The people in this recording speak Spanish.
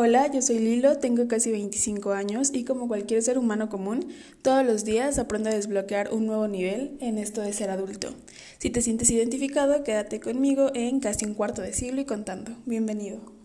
Hola, yo soy Lilo, tengo casi 25 años y como cualquier ser humano común, todos los días aprendo a desbloquear un nuevo nivel en esto de ser adulto. Si te sientes identificado, quédate conmigo en casi un cuarto de siglo y contando. Bienvenido.